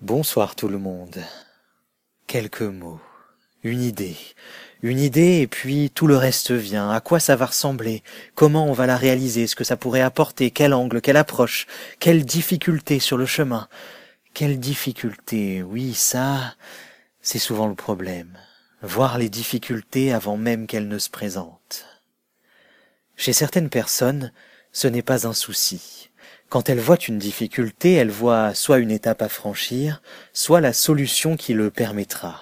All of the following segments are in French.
Bonsoir tout le monde. Quelques mots, une idée, une idée et puis tout le reste vient. À quoi ça va ressembler? Comment on va la réaliser? Ce que ça pourrait apporter? Quel angle? Quelle approche? Quelle difficulté sur le chemin? Quelle difficulté? Oui, ça, c'est souvent le problème. Voir les difficultés avant même qu'elles ne se présentent. Chez certaines personnes, ce n'est pas un souci. Quand elle voit une difficulté, elle voit soit une étape à franchir, soit la solution qui le permettra.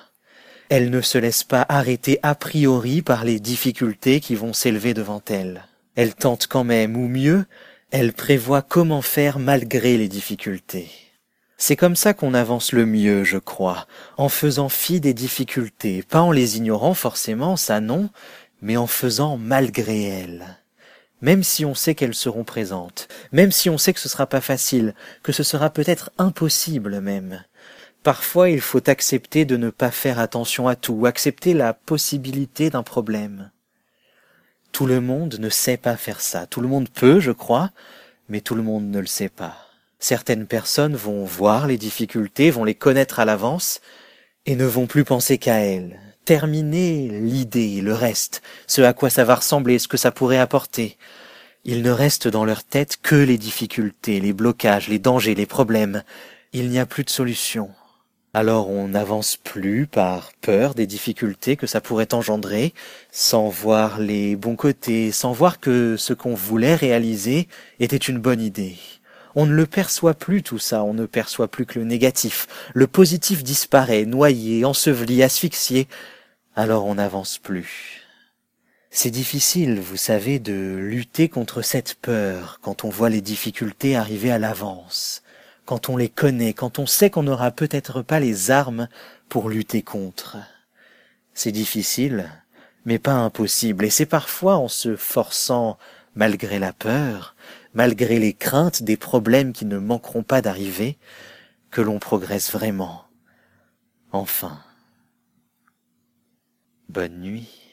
Elle ne se laisse pas arrêter a priori par les difficultés qui vont s'élever devant elle. Elle tente quand même, ou mieux, elle prévoit comment faire malgré les difficultés. C'est comme ça qu'on avance le mieux, je crois, en faisant fi des difficultés, pas en les ignorant forcément, ça non, mais en faisant malgré elles même si on sait qu'elles seront présentes, même si on sait que ce sera pas facile, que ce sera peut-être impossible même. Parfois il faut accepter de ne pas faire attention à tout, accepter la possibilité d'un problème. Tout le monde ne sait pas faire ça, tout le monde peut, je crois, mais tout le monde ne le sait pas. Certaines personnes vont voir les difficultés, vont les connaître à l'avance, et ne vont plus penser qu'à elles, terminer l'idée, le reste, ce à quoi ça va ressembler, ce que ça pourrait apporter. Il ne reste dans leur tête que les difficultés, les blocages, les dangers, les problèmes. Il n'y a plus de solution. Alors on n'avance plus par peur des difficultés que ça pourrait engendrer, sans voir les bons côtés, sans voir que ce qu'on voulait réaliser était une bonne idée. On ne le perçoit plus tout ça, on ne perçoit plus que le négatif. Le positif disparaît, noyé, enseveli, asphyxié, alors on n'avance plus. C'est difficile, vous savez, de lutter contre cette peur quand on voit les difficultés arriver à l'avance, quand on les connaît, quand on sait qu'on n'aura peut-être pas les armes pour lutter contre. C'est difficile, mais pas impossible, et c'est parfois en se forçant, malgré la peur, malgré les craintes des problèmes qui ne manqueront pas d'arriver, que l'on progresse vraiment. Enfin. Bonne nuit.